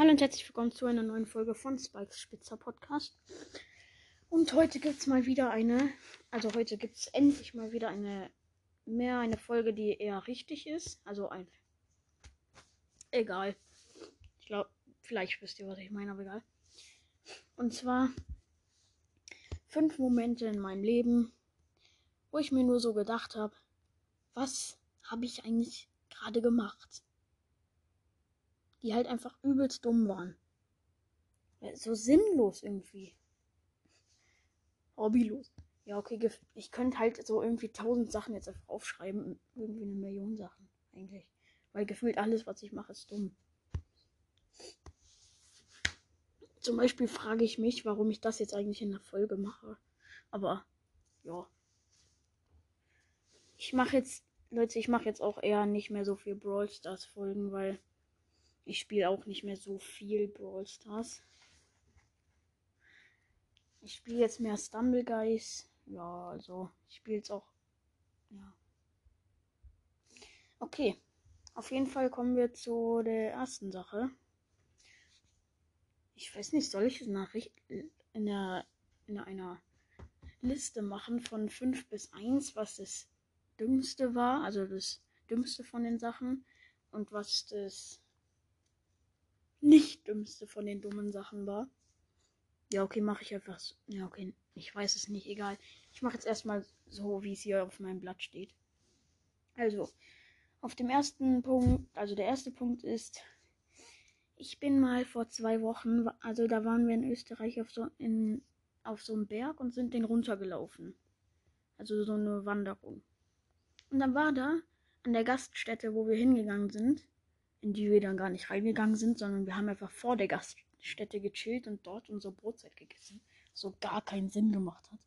Hallo und herzlich willkommen zu einer neuen Folge von Spikes Spitzer Podcast. Und heute gibt es mal wieder eine, also heute gibt es endlich mal wieder eine, mehr eine Folge, die eher richtig ist. Also ein, egal. Ich glaube, vielleicht wisst ihr, was ich meine, aber egal. Und zwar fünf Momente in meinem Leben, wo ich mir nur so gedacht habe, was habe ich eigentlich gerade gemacht? Die halt einfach übelst dumm waren. So sinnlos irgendwie. Hobbylos. Ja, okay, ich könnte halt so irgendwie tausend Sachen jetzt einfach aufschreiben. Irgendwie eine Million Sachen, eigentlich. Weil gefühlt alles, was ich mache, ist dumm. Zum Beispiel frage ich mich, warum ich das jetzt eigentlich in der Folge mache. Aber, ja. Ich mache jetzt, Leute, ich mache jetzt auch eher nicht mehr so viel Brawl Stars Folgen, weil ich spiele auch nicht mehr so viel Brawl Stars. Ich spiele jetzt mehr Stumble Guys. Ja, also ich spiele jetzt auch. Ja. Okay. Auf jeden Fall kommen wir zu der ersten Sache. Ich weiß nicht, soll ich es Nachricht in der in einer Liste machen von 5 bis 1, was das dümmste war, also das dümmste von den Sachen und was das nicht dümmste von den dummen Sachen war. Ja, okay, mache ich einfach so. Ja, okay, ich weiß es nicht, egal. Ich mache jetzt erstmal so, wie es hier auf meinem Blatt steht. Also, auf dem ersten Punkt, also der erste Punkt ist, ich bin mal vor zwei Wochen, also da waren wir in Österreich auf so, in, auf so einem Berg und sind den runtergelaufen. Also so eine Wanderung. Und dann war da an der Gaststätte, wo wir hingegangen sind, in die wir dann gar nicht reingegangen sind, sondern wir haben einfach vor der Gaststätte gechillt und dort unsere Brotzeit gegessen. So gar keinen Sinn gemacht hat.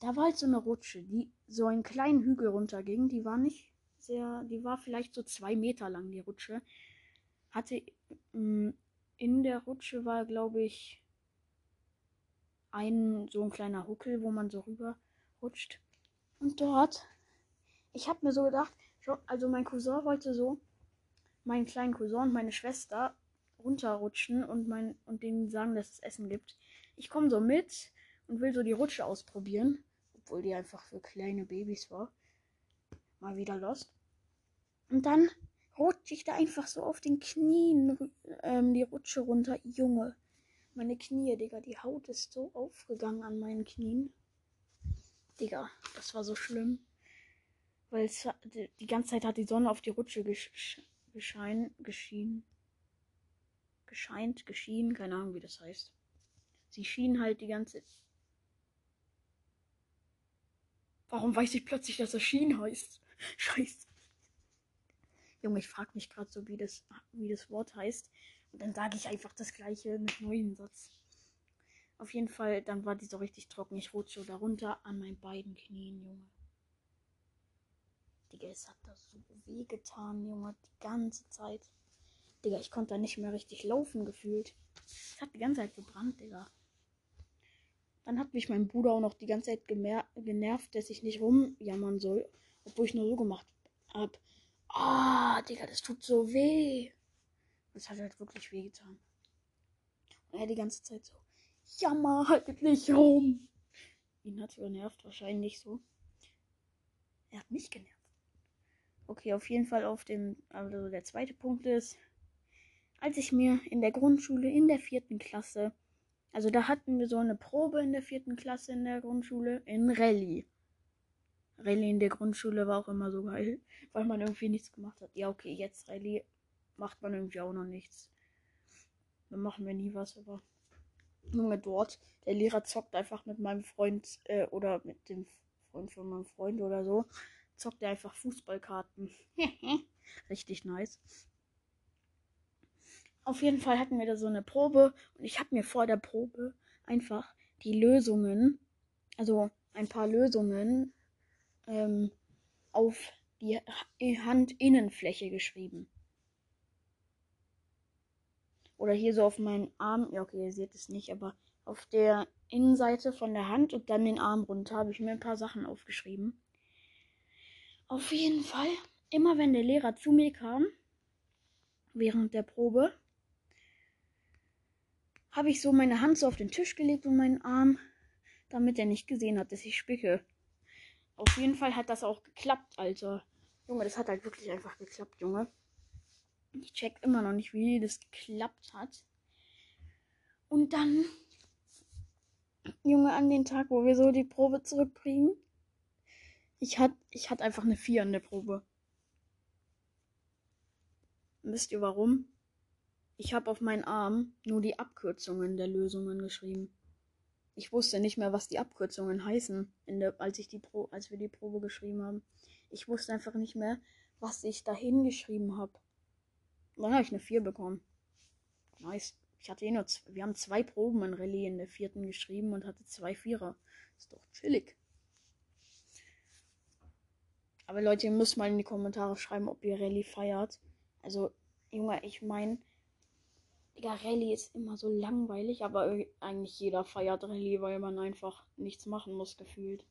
Da war halt so eine Rutsche, die so einen kleinen Hügel runterging. Die war nicht sehr, die war vielleicht so zwei Meter lang, die Rutsche. Hatte mm, in der Rutsche war, glaube ich, ein so ein kleiner Huckel, wo man so rüber rutscht. Und dort, ich habe mir so gedacht, also mein Cousin wollte so meinen kleinen Cousin und meine Schwester runterrutschen und, mein, und denen sagen, dass es Essen gibt. Ich komme so mit und will so die Rutsche ausprobieren, obwohl die einfach für kleine Babys war. Mal wieder lost. Und dann rutsche ich da einfach so auf den Knien ähm, die Rutsche runter. Junge, meine Knie, Digga, die Haut ist so aufgegangen an meinen Knien. Digga, das war so schlimm. Weil es, die ganze Zeit hat die Sonne auf die Rutsche gesch geschein, geschienen. Gescheint, geschienen, keine Ahnung, wie das heißt. Sie schien halt die ganze. Warum weiß ich plötzlich, dass er schien heißt? Scheiße. Junge, ich frage mich gerade so, wie das, wie das Wort heißt. Und dann sage ich einfach das gleiche mit neuen Satz. Auf jeden Fall, dann war die so richtig trocken. Ich rutsche darunter an meinen beiden Knien, Junge. Digga, es hat das so weh getan, Junge, die ganze Zeit. Digga, ich konnte da nicht mehr richtig laufen gefühlt. Es hat die ganze Zeit gebrannt, Digga. Dann hat mich mein Bruder auch noch die ganze Zeit genervt, dass ich nicht rumjammern soll, obwohl ich nur so gemacht hab. Ah, oh, Digga, das tut so weh. Das hat halt wirklich weh getan. Und er die ganze Zeit so, jammer halt nicht rum. Ihn hat genervt, wahrscheinlich so. Er hat mich genervt. Okay, auf jeden Fall auf dem, also der zweite Punkt ist, als ich mir in der Grundschule in der vierten Klasse, also da hatten wir so eine Probe in der vierten Klasse in der Grundschule in Rallye. Rallye in der Grundschule war auch immer so geil, weil man irgendwie nichts gemacht hat. Ja, okay, jetzt Rallye macht man irgendwie auch noch nichts. Dann machen wir nie was, aber Junge dort, der Lehrer zockt einfach mit meinem Freund äh, oder mit dem Freund von meinem Freund oder so zockt er einfach Fußballkarten. Richtig nice. Auf jeden Fall hatten wir da so eine Probe und ich habe mir vor der Probe einfach die Lösungen, also ein paar Lösungen ähm, auf die Handinnenfläche geschrieben. Oder hier so auf meinen Arm. Ja, okay, ihr seht es nicht, aber auf der Innenseite von der Hand und dann den Arm runter habe ich mir ein paar Sachen aufgeschrieben. Auf jeden Fall, immer wenn der Lehrer zu mir kam, während der Probe, habe ich so meine Hand so auf den Tisch gelegt und meinen Arm, damit er nicht gesehen hat, dass ich spicke. Auf jeden Fall hat das auch geklappt, Alter. Junge, das hat halt wirklich einfach geklappt, Junge. Ich check immer noch nicht, wie das geklappt hat. Und dann, Junge, an den Tag, wo wir so die Probe zurückbringen, ich hatte ich hat einfach eine 4 an der Probe. Wisst ihr warum? Ich habe auf meinen Arm nur die Abkürzungen der Lösungen geschrieben. Ich wusste nicht mehr, was die Abkürzungen heißen, der, als, ich die Pro, als wir die Probe geschrieben haben. Ich wusste einfach nicht mehr, was ich dahin geschrieben habe. Dann habe ich eine 4 bekommen. Nice. Ich hatte eh nur, wir haben zwei Proben in Rallye in der vierten geschrieben und hatte zwei Vierer. Ist doch chillig. Aber Leute, ihr müsst mal in die Kommentare schreiben, ob ihr Rallye feiert. Also, Junge, ich meine, Digga, Rallye ist immer so langweilig, aber eigentlich jeder feiert Rallye, weil man einfach nichts machen muss, gefühlt.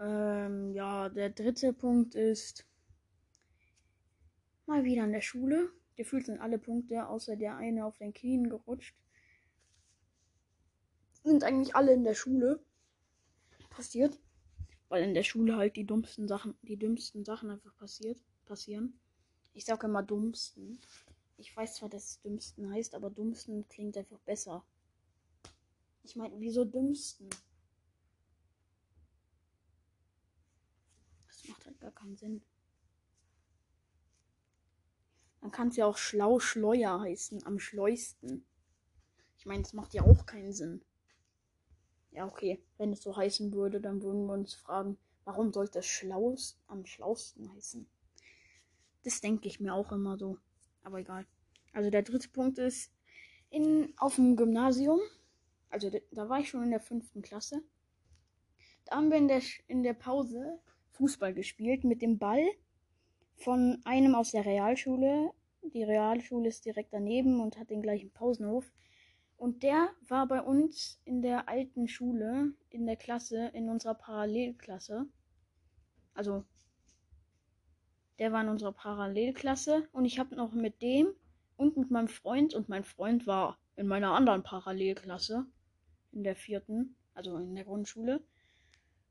Ähm, ja, der dritte Punkt ist mal wieder in der Schule. Gefühlt sind alle Punkte, außer der eine auf den Knien gerutscht. Sind eigentlich alle in der Schule passiert. Weil in der Schule halt die dummsten Sachen, die dümmsten Sachen einfach passiert, passieren. Ich sage immer dummsten. Ich weiß zwar, dass es dümmsten heißt, aber dummsten klingt einfach besser. Ich meine, wieso dümmsten? Das macht halt gar keinen Sinn. Dann kann es ja auch schlau Schleuer heißen, am schleusten. Ich meine, das macht ja auch keinen Sinn. Ja, okay. Wenn es so heißen würde, dann würden wir uns fragen, warum sollte es schlaust, am schlausten heißen? Das denke ich mir auch immer so. Aber egal. Also der dritte Punkt ist, in, auf dem Gymnasium, also da war ich schon in der fünften Klasse, da haben wir in der, in der Pause Fußball gespielt mit dem Ball von einem aus der Realschule. Die Realschule ist direkt daneben und hat den gleichen Pausenhof. Und der war bei uns in der alten Schule, in der Klasse, in unserer Parallelklasse. Also der war in unserer Parallelklasse und ich habe noch mit dem und mit meinem Freund und mein Freund war in meiner anderen Parallelklasse in der vierten, also in der Grundschule.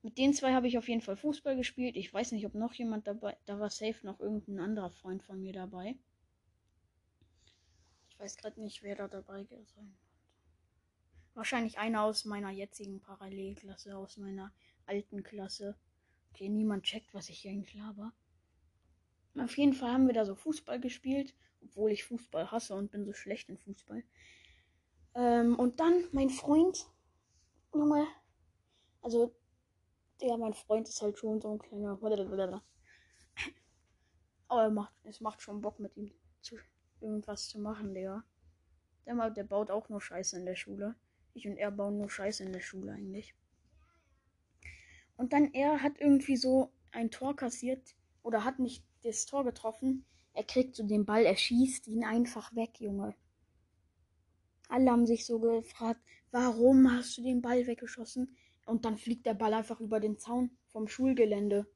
Mit den zwei habe ich auf jeden Fall Fußball gespielt. Ich weiß nicht, ob noch jemand dabei, da war safe noch irgendein anderer Freund von mir dabei. Ich weiß gerade nicht, wer da dabei sein. Wahrscheinlich einer aus meiner jetzigen Parallelklasse, aus meiner alten Klasse. Okay, niemand checkt, was ich hier eigentlich laber. Auf jeden Fall haben wir da so Fußball gespielt, obwohl ich Fußball hasse und bin so schlecht in Fußball. Ähm, und dann mein Freund, Junge, also, ja, mein Freund ist halt schon so ein kleiner. Aber er macht, es macht schon Bock mit ihm zu irgendwas zu machen, Digga. Der, der baut auch nur Scheiße in der Schule. Ich und er bauen nur Scheiße in der Schule eigentlich. Und dann er hat irgendwie so ein Tor kassiert oder hat nicht das Tor getroffen. Er kriegt so den Ball, er schießt ihn einfach weg, Junge. Alle haben sich so gefragt, warum hast du den Ball weggeschossen? Und dann fliegt der Ball einfach über den Zaun vom Schulgelände.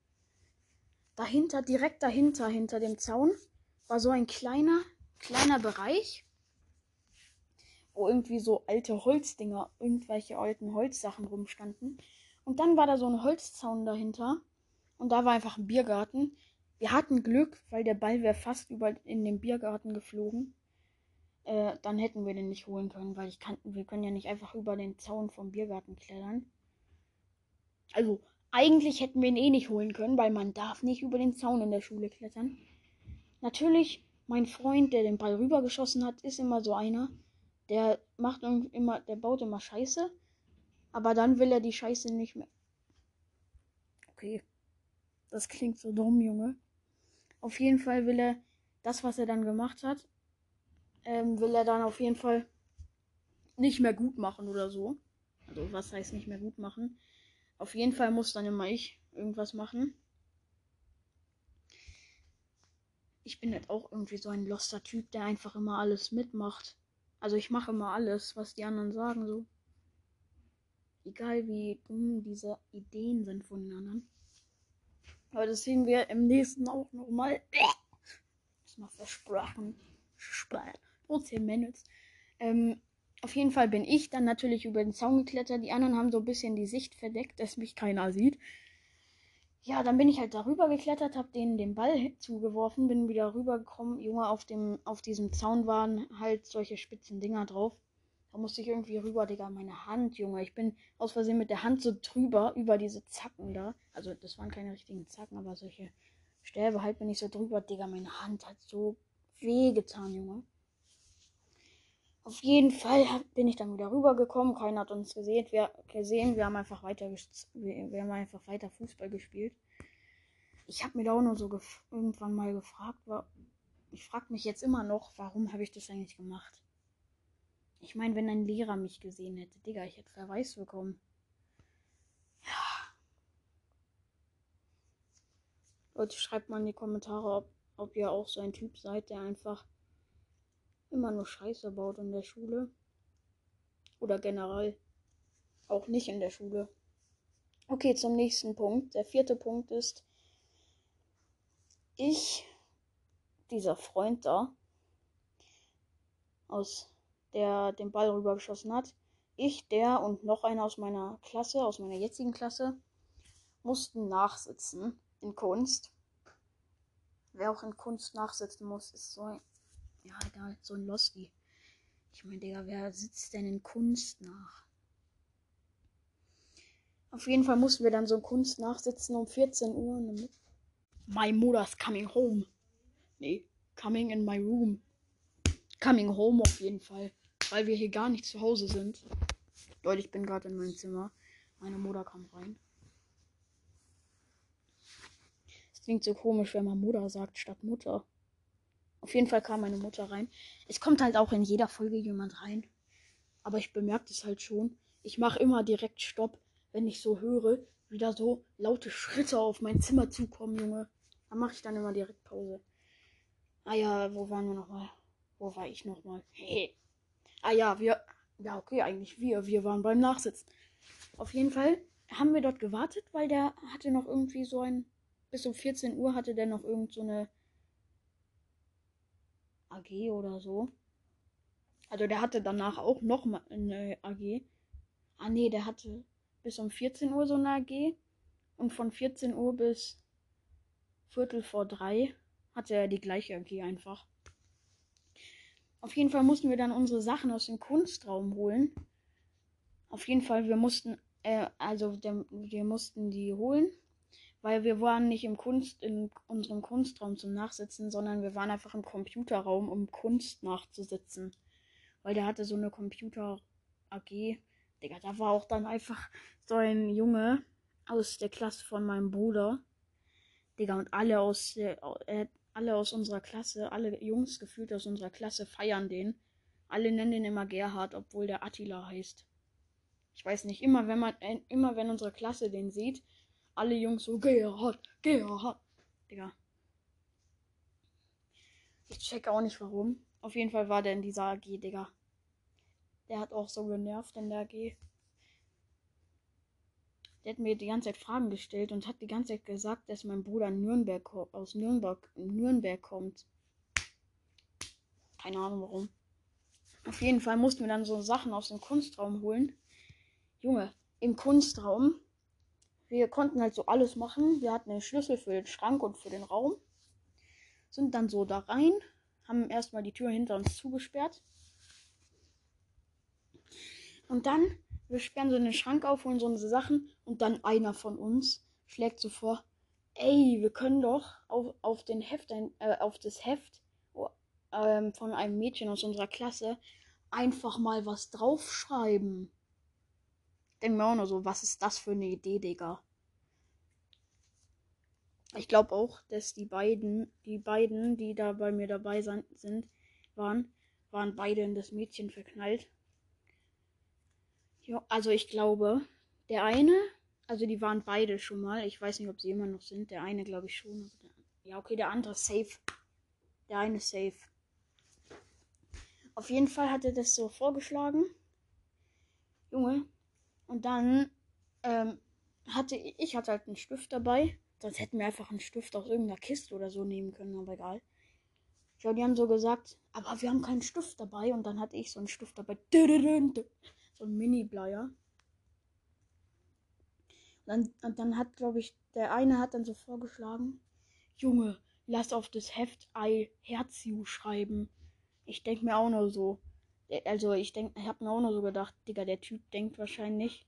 Dahinter, direkt dahinter, hinter dem Zaun, war so ein kleiner, kleiner Bereich, wo irgendwie so alte Holzdinger, irgendwelche alten Holzsachen rumstanden. Und dann war da so ein Holzzaun dahinter. Und da war einfach ein Biergarten. Wir hatten Glück, weil der Ball wäre fast über in den Biergarten geflogen. Äh, dann hätten wir den nicht holen können, weil ich kann, wir können ja nicht einfach über den Zaun vom Biergarten klettern. Also, eigentlich hätten wir ihn eh nicht holen können, weil man darf nicht über den Zaun in der Schule klettern. Natürlich, mein Freund, der den Ball rübergeschossen hat, ist immer so einer, der macht immer, der baut immer Scheiße, aber dann will er die Scheiße nicht mehr. Okay. Das klingt so dumm, Junge. Auf jeden Fall will er das, was er dann gemacht hat, ähm, will er dann auf jeden Fall nicht mehr gut machen oder so. Also was heißt nicht mehr gut machen? Auf jeden Fall muss dann immer ich irgendwas machen. Ich bin halt auch irgendwie so ein loster Typ, der einfach immer alles mitmacht. Also ich mache immer alles, was die anderen sagen, so. Egal wie dumm diese Ideen sind von den anderen. Aber das sehen wir im nächsten auch nochmal. Das ist noch versprochen. Ozean Manuels. Ähm, auf jeden Fall bin ich dann natürlich über den Zaun geklettert. Die anderen haben so ein bisschen die Sicht verdeckt, dass mich keiner sieht. Ja, dann bin ich halt darüber geklettert, habe denen den Ball zugeworfen, bin wieder rübergekommen. Junge, auf dem, auf diesem Zaun waren halt solche spitzen Dinger drauf. Da musste ich irgendwie rüber, Digga. Meine Hand, Junge. Ich bin aus Versehen mit der Hand so drüber über diese Zacken da. Also, das waren keine richtigen Zacken, aber solche Stäbe halt bin ich so drüber, Digga. Meine Hand hat so weh getan, Junge. Auf jeden Fall bin ich dann wieder rübergekommen. Keiner hat uns gesehen. Wir, gesehen. wir haben einfach weiter wir, haben einfach weiter Fußball gespielt. Ich habe mir da auch nur so irgendwann mal gefragt, ich frage mich jetzt immer noch, warum habe ich das eigentlich gemacht? Ich meine, wenn ein Lehrer mich gesehen hätte, Digga, ich hätte Verweis bekommen. Ja. Leute, schreibt mal in die Kommentare, ob, ob ihr auch so ein Typ seid, der einfach immer nur Scheiße baut in der Schule. Oder generell. Auch nicht in der Schule. Okay, zum nächsten Punkt. Der vierte Punkt ist, ich, dieser Freund da, aus der den Ball rübergeschossen hat, ich, der und noch einer aus meiner Klasse, aus meiner jetzigen Klasse, mussten nachsitzen in Kunst. Wer auch in Kunst nachsitzen muss, ist so ja, egal, so ein Losty. Ich meine, Digga, wer sitzt denn in Kunst nach? Auf jeden Fall mussten wir dann so Kunst nachsitzen um 14 Uhr. My mother's coming home. Nee, coming in my room. Coming home auf jeden Fall. Weil wir hier gar nicht zu Hause sind. Leute, ich bin gerade in meinem Zimmer. Meine Mutter kam rein. Es klingt so komisch, wenn man Mutter sagt statt Mutter. Auf jeden Fall kam meine Mutter rein. Es kommt halt auch in jeder Folge jemand rein. Aber ich bemerke das halt schon. Ich mache immer direkt Stopp, wenn ich so höre, wie da so laute Schritte auf mein Zimmer zukommen, Junge. Dann mache ich dann immer direkt Pause. Ah ja, wo waren wir nochmal? Wo war ich nochmal? Hey. Ah ja, wir. Ja, okay, eigentlich wir. Wir waren beim Nachsitzen. Auf jeden Fall haben wir dort gewartet, weil der hatte noch irgendwie so ein. Bis um 14 Uhr hatte der noch irgend so eine AG oder so. Also der hatte danach auch noch mal eine AG. Ah nee, der hatte bis um 14 Uhr so eine AG. Und von 14 Uhr bis Viertel vor drei hatte er die gleiche AG einfach. Auf jeden Fall mussten wir dann unsere Sachen aus dem Kunstraum holen. Auf jeden Fall, wir mussten, äh, also der, wir mussten die holen weil wir waren nicht im Kunst, in unserem Kunstraum zum Nachsitzen, sondern wir waren einfach im Computerraum, um Kunst nachzusitzen. Weil der hatte so eine Computer AG. Digga, da war auch dann einfach so ein Junge aus der Klasse von meinem Bruder. Digga, und alle aus der, äh, alle aus unserer Klasse, alle Jungs gefühlt aus unserer Klasse feiern den. Alle nennen den immer Gerhard, obwohl der Attila heißt. Ich weiß nicht, immer wenn man, äh, immer wenn unsere Klasse den sieht, alle Jungs so, Gerhard, Gerhard. Digga. Ich check auch nicht warum. Auf jeden Fall war der in dieser AG, Digga. Der hat auch so genervt in der AG. Der hat mir die ganze Zeit Fragen gestellt und hat die ganze Zeit gesagt, dass mein Bruder Nürnberg aus Nürnberg, Nürnberg kommt. Keine Ahnung warum. Auf jeden Fall mussten wir dann so Sachen aus dem Kunstraum holen. Junge, im Kunstraum wir konnten halt so alles machen. Wir hatten den Schlüssel für den Schrank und für den Raum. Sind dann so da rein, haben erstmal die Tür hinter uns zugesperrt. Und dann, wir sperren so den Schrank auf, holen so unsere Sachen und dann einer von uns schlägt so vor, ey, wir können doch auf, auf den Heft, äh, auf das Heft äh, von einem Mädchen aus unserer Klasse einfach mal was draufschreiben. Denken wir auch nur so, was ist das für eine Idee, Digga? Ich glaube auch, dass die beiden, die beiden, die da bei mir dabei sind, waren, waren beide in das Mädchen verknallt. Jo, also ich glaube, der eine, also die waren beide schon mal. Ich weiß nicht, ob sie immer noch sind. Der eine glaube ich schon. Ja, okay, der andere safe. Der eine safe. Auf jeden Fall hat er das so vorgeschlagen. Junge, und dann ähm, hatte ich hatte halt einen Stift dabei. Sonst hätten wir einfach einen Stift aus irgendeiner Kiste oder so nehmen können, aber egal. Ja, die haben so gesagt, aber wir haben keinen Stift dabei. Und dann hatte ich so einen Stift dabei. So ein Mini-Bleier. Und dann, und dann hat, glaube ich, der eine hat dann so vorgeschlagen, Junge, lass auf das Heft I Herz schreiben. Ich denke mir auch nur so. Also ich denke, ich habe mir auch nur so gedacht, Digga, der Typ denkt wahrscheinlich,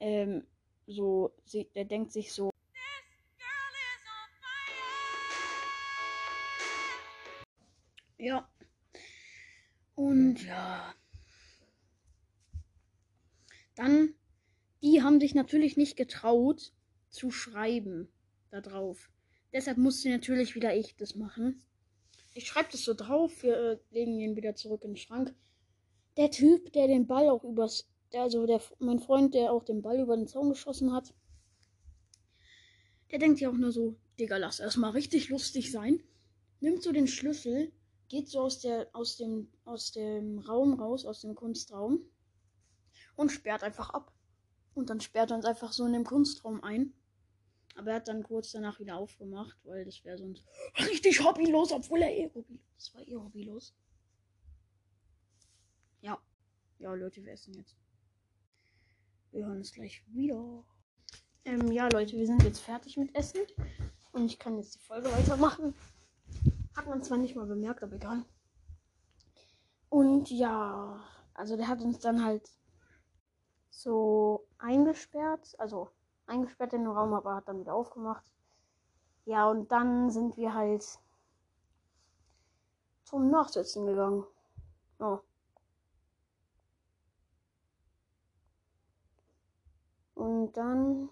ähm, so, der denkt sich so. Ja. Und ja. Dann, die haben sich natürlich nicht getraut zu schreiben da drauf. Deshalb musste natürlich wieder ich das machen. Ich schreibe das so drauf, wir äh, legen ihn wieder zurück in den Schrank. Der Typ, der den Ball auch übers, also der, mein Freund, der auch den Ball über den Zaun geschossen hat, der denkt ja auch nur so, Digga, lass erstmal richtig lustig sein. Nimmt so den Schlüssel, geht so aus, der, aus, dem, aus dem Raum raus, aus dem Kunstraum und sperrt einfach ab. Und dann sperrt er uns einfach so in dem Kunstraum ein. Aber er hat dann kurz danach wieder aufgemacht, weil das wäre sonst richtig hobbylos, obwohl er eh hobbylos. War eh hobbylos. Ja. Leute, wir essen jetzt. Wir hören uns gleich wieder. Ähm, ja, Leute, wir sind jetzt fertig mit Essen. Und ich kann jetzt die Folge weitermachen. Hat man zwar nicht mal bemerkt, aber egal. Und ja, also der hat uns dann halt so eingesperrt, also eingesperrt in den Raum, aber hat dann wieder aufgemacht. Ja, und dann sind wir halt zum Nachsitzen gegangen. Ja. Und dann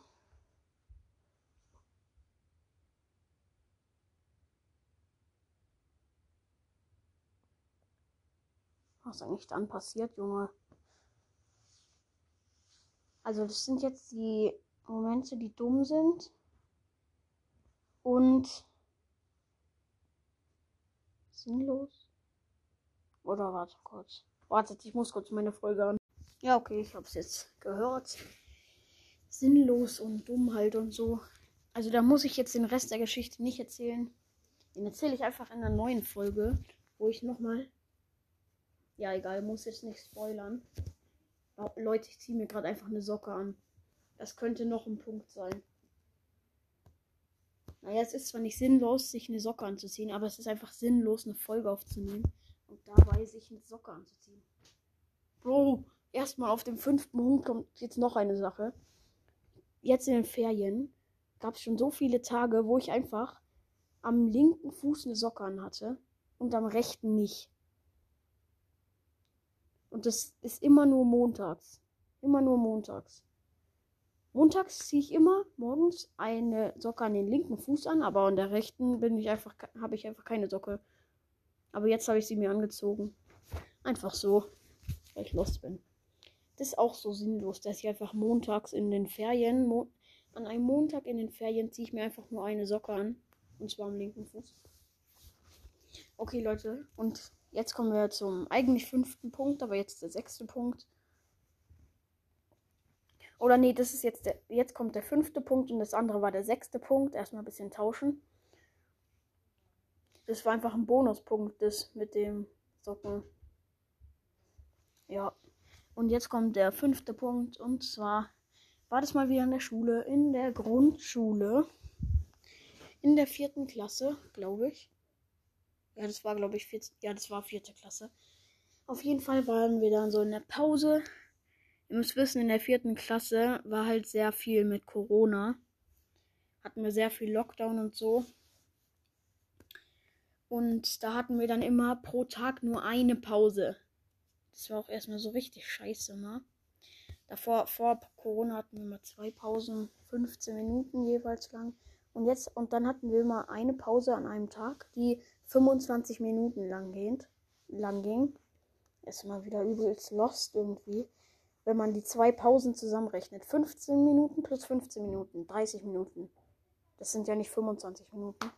Was ist eigentlich dann passiert, Junge? Also das sind jetzt die Momente, die dumm sind. Und sinnlos. Oder warte kurz. Wartet, ich muss kurz meine Folge an. Ja, okay, ich hab's jetzt gehört. Sinnlos und dumm halt und so. Also da muss ich jetzt den Rest der Geschichte nicht erzählen. Den erzähle ich einfach in der neuen Folge, wo ich nochmal. Ja, egal, muss jetzt nicht spoilern. Oh, Leute, ich ziehe mir gerade einfach eine Socke an. Das könnte noch ein Punkt sein. Naja, es ist zwar nicht sinnlos, sich eine Socke anzuziehen, aber es ist einfach sinnlos, eine Folge aufzunehmen und dabei sich eine Socke anzuziehen. Bro, erstmal auf dem fünften Punkt kommt jetzt noch eine Sache. Jetzt in den Ferien gab es schon so viele Tage, wo ich einfach am linken Fuß eine Socke an hatte und am rechten nicht. Und das ist immer nur montags. Immer nur montags. Montags ziehe ich immer morgens eine Socke an den linken Fuß an, aber an der rechten bin ich einfach, habe ich einfach keine Socke. Aber jetzt habe ich sie mir angezogen. Einfach so, weil ich los bin. Das ist auch so sinnlos, dass ich einfach montags in den Ferien, mo an einem Montag in den Ferien ziehe ich mir einfach nur eine Socke an. Und zwar am linken Fuß. Okay, Leute, und Jetzt kommen wir zum eigentlich fünften Punkt, aber jetzt der sechste Punkt. Oder nee, das ist jetzt der, jetzt kommt der fünfte Punkt und das andere war der sechste Punkt. Erstmal ein bisschen tauschen. Das war einfach ein Bonuspunkt, das mit dem Socken. Ja. Und jetzt kommt der fünfte Punkt und zwar war das mal wieder in der Schule, in der Grundschule, in der vierten Klasse, glaube ich. Ja, das war, glaube ich, vierte, ja, das war vierte Klasse. Auf jeden Fall waren wir dann so in der Pause. Ihr müsst wissen, in der vierten Klasse war halt sehr viel mit Corona. Hatten wir sehr viel Lockdown und so. Und da hatten wir dann immer pro Tag nur eine Pause. Das war auch erstmal so richtig scheiße, ne? Davor, vor Corona hatten wir mal zwei Pausen, 15 Minuten jeweils lang. Und jetzt, und dann hatten wir mal eine Pause an einem Tag, die 25 Minuten lang, geht, lang ging. Ist mal wieder übelst lost irgendwie. Wenn man die zwei Pausen zusammenrechnet. 15 Minuten plus 15 Minuten. 30 Minuten. Das sind ja nicht 25 Minuten.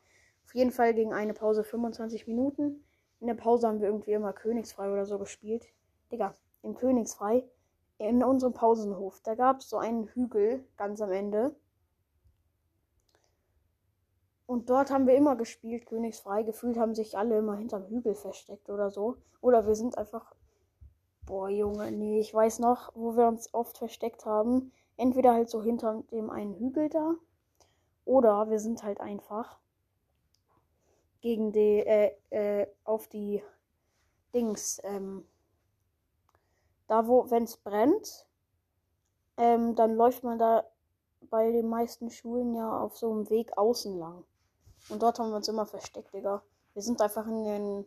Auf jeden Fall ging eine Pause 25 Minuten. In der Pause haben wir irgendwie immer Königsfrei oder so gespielt. Digga, im Königsfrei, in unserem Pausenhof, da gab es so einen Hügel ganz am Ende. Und dort haben wir immer gespielt, Königsfrei. Gefühlt haben sich alle immer hinterm Hügel versteckt oder so. Oder wir sind einfach. Boah, Junge, nee, ich weiß noch, wo wir uns oft versteckt haben. Entweder halt so hinter dem einen Hügel da. Oder wir sind halt einfach gegen die, äh, äh, auf die Dings, ähm, da wo, wenn es brennt, ähm, dann läuft man da bei den meisten Schulen ja auf so einem Weg außen lang. Und dort haben wir uns immer versteckt, Digga. Wir sind einfach in den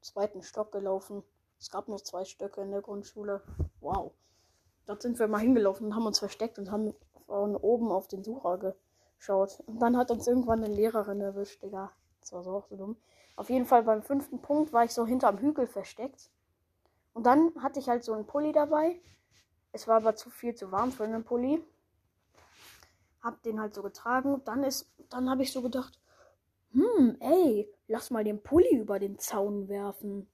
zweiten Stock gelaufen. Es gab nur zwei Stöcke in der Grundschule. Wow. Dort sind wir mal hingelaufen und haben uns versteckt und haben von oben auf den Sucher geschaut. Und dann hat uns irgendwann eine Lehrerin erwischt, Digga. Das war so auch so dumm. Auf jeden Fall beim fünften Punkt war ich so hinterm Hügel versteckt. Und dann hatte ich halt so einen Pulli dabei. Es war aber zu viel zu warm für einen Pulli hab den halt so getragen. Dann ist, dann habe ich so gedacht, hm, ey, lass mal den Pulli über den Zaun werfen.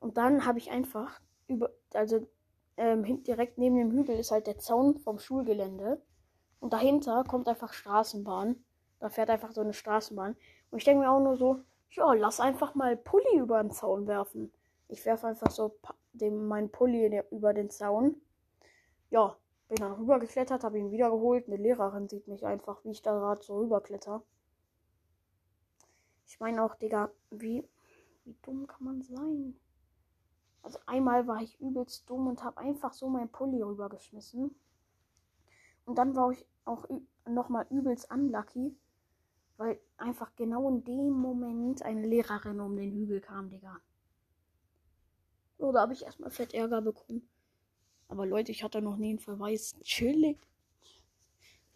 Und dann habe ich einfach über, also ähm, direkt neben dem Hügel ist halt der Zaun vom Schulgelände. Und dahinter kommt einfach Straßenbahn. Da fährt einfach so eine Straßenbahn. Und ich denke mir auch nur so, ja, lass einfach mal Pulli über den Zaun werfen. Ich werfe einfach so dem, meinen Pulli über den Zaun. Ja, bin dann rübergeklettert, habe ihn wiedergeholt. Eine Lehrerin sieht mich einfach, wie ich da gerade so rüberkletter. Ich meine auch, Digga, wie, wie dumm kann man sein? Also einmal war ich übelst dumm und habe einfach so mein Pulli rübergeschmissen. Und dann war ich auch nochmal übelst unlucky, weil einfach genau in dem Moment eine Lehrerin um den Hügel kam, Digga. Oder habe ich erstmal fett Ärger bekommen. Aber Leute, ich hatte noch nie einen Verweis. Chillig.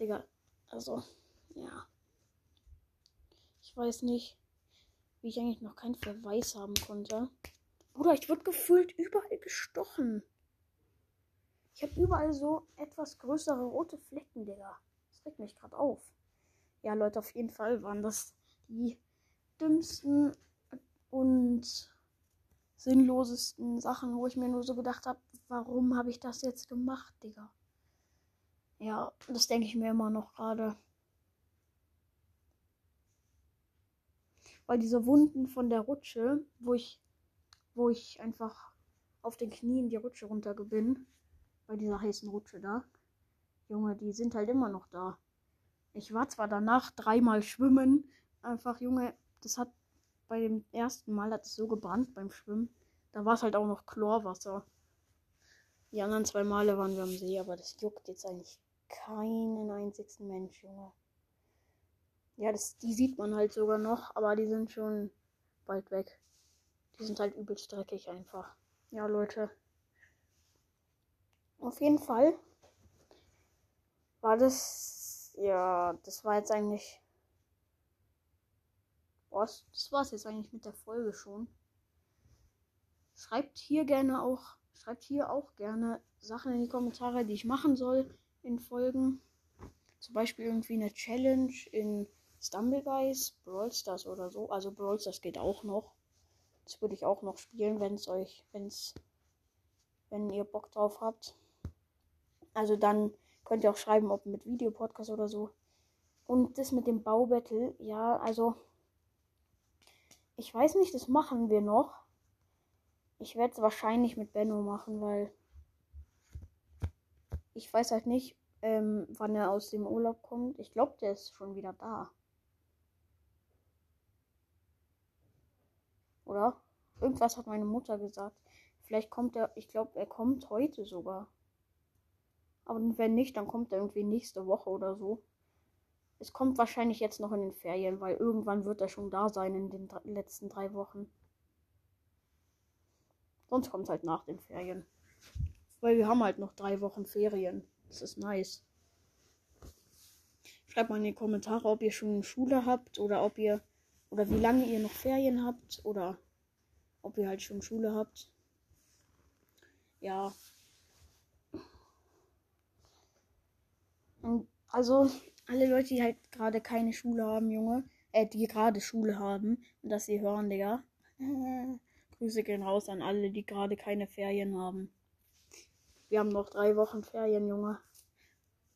Digga, also, ja. Ich weiß nicht, wie ich eigentlich noch keinen Verweis haben konnte. Bruder, ich wurde gefühlt überall gestochen. Ich habe überall so etwas größere rote Flecken, Digga. Das regt mich gerade auf. Ja, Leute, auf jeden Fall waren das die dümmsten und sinnlosesten Sachen, wo ich mir nur so gedacht habe, warum habe ich das jetzt gemacht, Digga? Ja, das denke ich mir immer noch gerade. Weil diese Wunden von der Rutsche, wo ich, wo ich einfach auf den Knien die Rutsche runter bin, bei dieser heißen Rutsche da, Junge, die sind halt immer noch da. Ich war zwar danach dreimal schwimmen, einfach, Junge, das hat bei dem ersten Mal hat es so gebrannt beim Schwimmen. Da war es halt auch noch Chlorwasser. Die anderen zwei Male waren wir am See, aber das juckt jetzt eigentlich keinen einzigen Mensch, Junge. Ja, das, die sieht man halt sogar noch, aber die sind schon bald weg. Die sind halt übelst dreckig einfach. Ja, Leute. Auf jeden Fall war das. Ja, das war jetzt eigentlich. Was? Das war es jetzt eigentlich mit der Folge schon. Schreibt hier gerne auch Schreibt hier auch gerne Sachen in die Kommentare, die ich machen soll in Folgen. Zum Beispiel irgendwie eine Challenge in Stumbleguys, Brawl Stars oder so. Also Brawl Stars geht auch noch. Das würde ich auch noch spielen, wenn es euch, wenn es, wenn ihr Bock drauf habt. Also dann könnt ihr auch schreiben, ob mit Videopodcast oder so. Und das mit dem Baubattle, ja, also ich weiß nicht, das machen wir noch. Ich werde es wahrscheinlich mit Benno machen, weil ich weiß halt nicht, ähm, wann er aus dem Urlaub kommt. Ich glaube, der ist schon wieder da. Oder? Irgendwas hat meine Mutter gesagt. Vielleicht kommt er, ich glaube, er kommt heute sogar. Aber wenn nicht, dann kommt er irgendwie nächste Woche oder so. Es kommt wahrscheinlich jetzt noch in den Ferien, weil irgendwann wird er schon da sein in den letzten drei Wochen. Sonst kommt es halt nach den Ferien. Weil wir haben halt noch drei Wochen Ferien. Das ist nice. Schreibt mal in die Kommentare, ob ihr schon Schule habt oder ob ihr oder wie lange ihr noch Ferien habt oder ob ihr halt schon Schule habt. Ja. Also alle Leute, die halt gerade keine Schule haben, Junge, äh, die gerade Schule haben und das sie hören, Digga. Grüße gehen raus an alle, die gerade keine Ferien haben. Wir haben noch drei Wochen Ferien, Junge.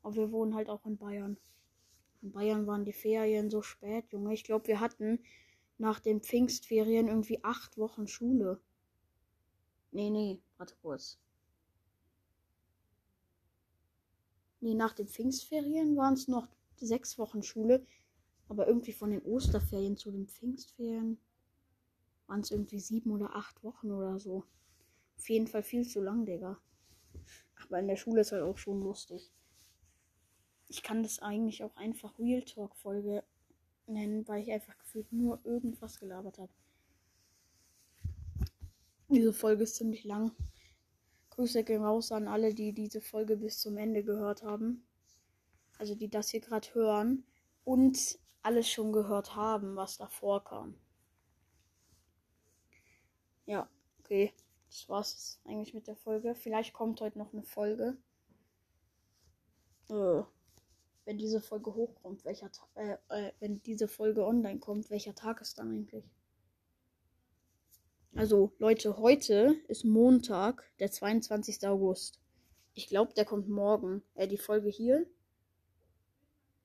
Aber wir wohnen halt auch in Bayern. In Bayern waren die Ferien so spät, Junge. Ich glaube, wir hatten nach den Pfingstferien irgendwie acht Wochen Schule. Nee, nee, warte kurz. Nee, nach den Pfingstferien waren es noch sechs Wochen Schule. Aber irgendwie von den Osterferien zu den Pfingstferien waren es irgendwie sieben oder acht Wochen oder so. Auf jeden Fall viel zu lang, Digga. Aber in der Schule ist halt auch schon lustig. Ich kann das eigentlich auch einfach Real Talk Folge nennen, weil ich einfach gefühlt nur irgendwas gelabert habe. Diese Folge ist ziemlich lang. Grüße gehen raus an alle, die diese Folge bis zum Ende gehört haben. Also die das hier gerade hören und alles schon gehört haben, was davor kam. Ja, okay. Das war's eigentlich mit der Folge. Vielleicht kommt heute noch eine Folge. Äh, wenn diese Folge hochkommt, welcher Ta äh, äh, wenn diese Folge online kommt, welcher Tag ist dann eigentlich? Also, Leute, heute ist Montag, der 22. August. Ich glaube, der kommt morgen. Äh, die Folge hier.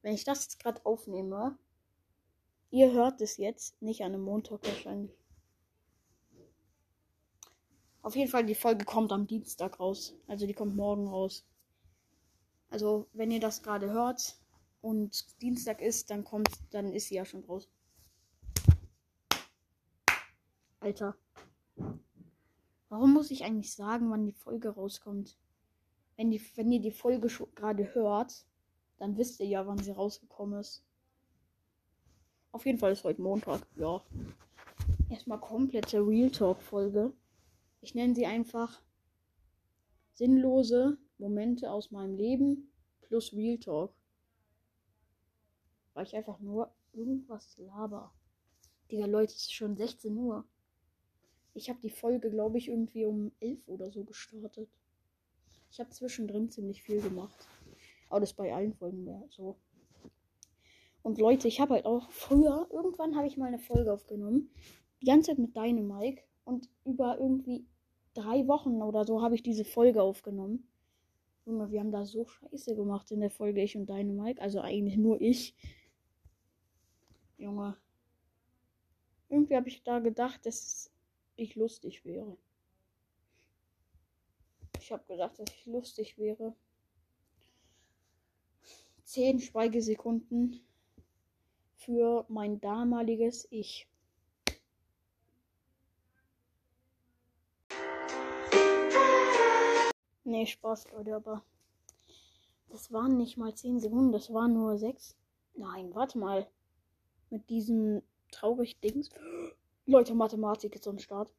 Wenn ich das jetzt gerade aufnehme, ihr hört es jetzt, nicht an einem Montag wahrscheinlich. Auf jeden Fall, die Folge kommt am Dienstag raus. Also die kommt morgen raus. Also, wenn ihr das gerade hört und Dienstag ist, dann kommt, dann ist sie ja schon raus. Alter. Warum muss ich eigentlich sagen, wann die Folge rauskommt? Wenn, die, wenn ihr die Folge gerade hört, dann wisst ihr ja, wann sie rausgekommen ist. Auf jeden Fall ist heute Montag, ja. Erstmal komplette Real Talk-Folge. Ich nenne sie einfach sinnlose Momente aus meinem Leben plus Real Talk. Weil ich einfach nur irgendwas laber. Digga, Leute, es ist schon 16 Uhr. Ich habe die Folge, glaube ich, irgendwie um 11 oder so gestartet. Ich habe zwischendrin ziemlich viel gemacht. Aber das bei allen Folgen wäre so. Und Leute, ich habe halt auch früher, irgendwann habe ich mal eine Folge aufgenommen. Die ganze Zeit mit deinem Mike. Und über irgendwie drei Wochen oder so habe ich diese Folge aufgenommen. Junge, wir haben da so scheiße gemacht in der Folge, ich und deine Mike. Also eigentlich nur ich. Junge. Irgendwie habe ich da gedacht, dass ich lustig wäre. Ich habe gedacht, dass ich lustig wäre. Zehn Schweigesekunden für mein damaliges Ich. Nee, Spaß, Leute, aber das waren nicht mal 10 Sekunden, das waren nur 6. Nein, warte mal. Mit diesem traurig Dings. Leute, Mathematik ist am Start.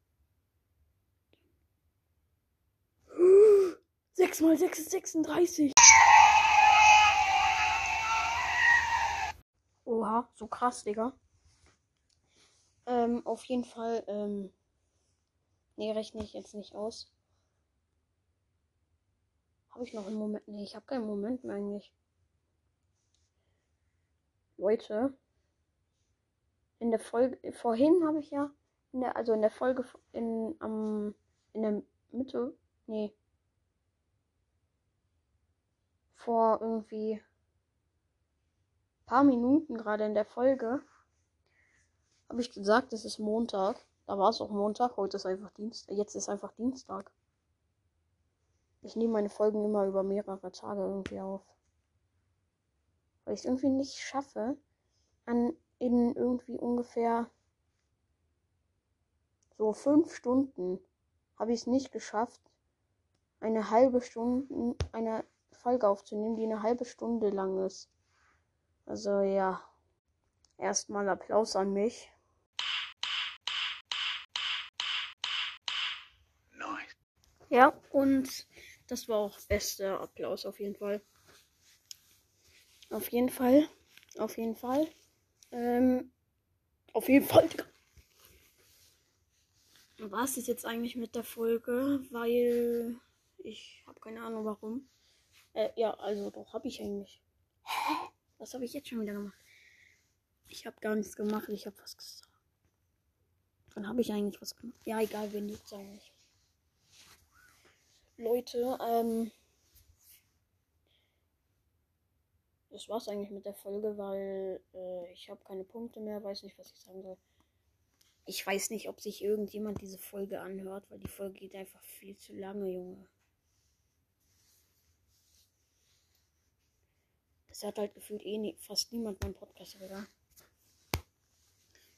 6 mal 6 ist 36. Oha, so krass, Digga. Ähm, auf jeden Fall, ähm. Nee, rechne ich jetzt nicht aus. Habe ich noch einen Moment? Nee, ich habe keinen Moment mehr eigentlich. Leute. In der Folge. Vorhin habe ich ja. In der, also in der Folge in, am, in der Mitte. Nee. Vor irgendwie paar Minuten gerade in der Folge habe ich gesagt, es ist Montag. Da war es auch Montag, heute ist einfach Dienstag. Jetzt ist einfach Dienstag. Ich nehme meine Folgen immer über mehrere Tage irgendwie auf. Weil ich es irgendwie nicht schaffe, an in irgendwie ungefähr so fünf Stunden habe ich es nicht geschafft, eine halbe Stunde, eine Folge aufzunehmen, die eine halbe Stunde lang ist. Also ja, erstmal Applaus an mich. Nice. Ja, und das war auch bester Applaus auf jeden Fall. Auf jeden Fall. Auf jeden Fall. Ähm, auf jeden Fall. War es jetzt eigentlich mit der Folge? Weil ich habe keine Ahnung warum. Äh, ja, also doch, habe ich eigentlich. Hä? Was habe ich jetzt schon wieder gemacht? Ich habe gar nichts gemacht, ich habe was gesagt. Dann habe ich eigentlich was gemacht. Ja, egal, wen juckt's eigentlich. Leute, ähm. das war's eigentlich mit der Folge, weil äh, ich habe keine Punkte mehr, weiß nicht, was ich sagen soll. Ich weiß nicht, ob sich irgendjemand diese Folge anhört, weil die Folge geht einfach viel zu lange, Junge. Das hat halt gefühlt eh nie, fast niemand meinen Podcast, oder?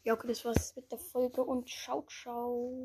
Ja, okay, das war's mit der Folge und ciao, ciao.